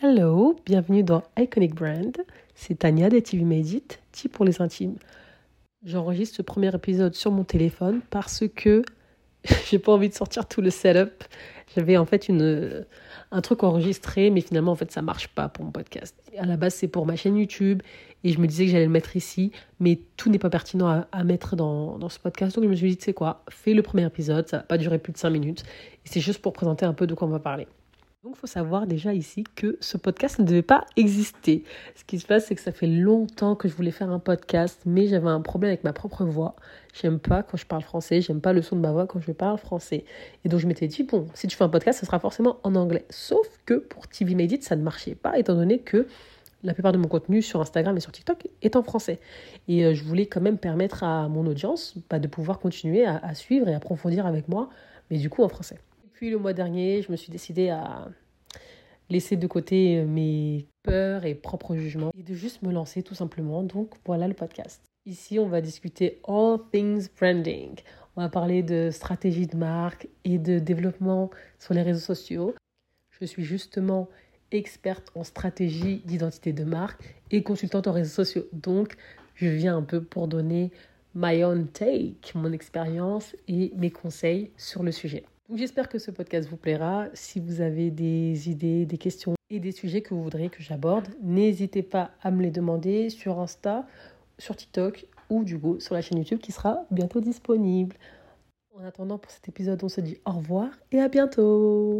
Hello, bienvenue dans Iconic Brand. C'est Tania des TV Medit, T pour les intimes. J'enregistre ce premier épisode sur mon téléphone parce que j'ai pas envie de sortir tout le setup. J'avais en fait une, un truc enregistré, mais finalement en fait ça marche pas pour mon podcast. À la base c'est pour ma chaîne YouTube et je me disais que j'allais le mettre ici, mais tout n'est pas pertinent à, mettre dans, dans, ce podcast. Donc je me suis dit, tu sais quoi, fais le premier épisode, ça va pas durer plus de 5 minutes. C'est juste pour présenter un peu de quoi on va parler. Donc il faut savoir déjà ici que ce podcast ne devait pas exister. Ce qui se passe, c'est que ça fait longtemps que je voulais faire un podcast, mais j'avais un problème avec ma propre voix. J'aime pas quand je parle français, j'aime pas le son de ma voix quand je parle français. Et donc je m'étais dit, bon, si tu fais un podcast, ça sera forcément en anglais. Sauf que pour TV Medit, ça ne marchait pas, étant donné que la plupart de mon contenu sur Instagram et sur TikTok est en français. Et euh, je voulais quand même permettre à mon audience bah, de pouvoir continuer à, à suivre et approfondir avec moi, mais du coup en français. Puis le mois dernier, je me suis décidée à laisser de côté mes peurs et propres jugements et de juste me lancer tout simplement. Donc voilà le podcast. Ici, on va discuter all things branding. On va parler de stratégie de marque et de développement sur les réseaux sociaux. Je suis justement experte en stratégie d'identité de marque et consultante en réseaux sociaux. Donc, je viens un peu pour donner my own take, mon expérience et mes conseils sur le sujet. J'espère que ce podcast vous plaira. Si vous avez des idées, des questions et des sujets que vous voudriez que j'aborde, n'hésitez pas à me les demander sur Insta, sur TikTok ou du coup sur la chaîne YouTube qui sera bientôt disponible. En attendant pour cet épisode, on se dit au revoir et à bientôt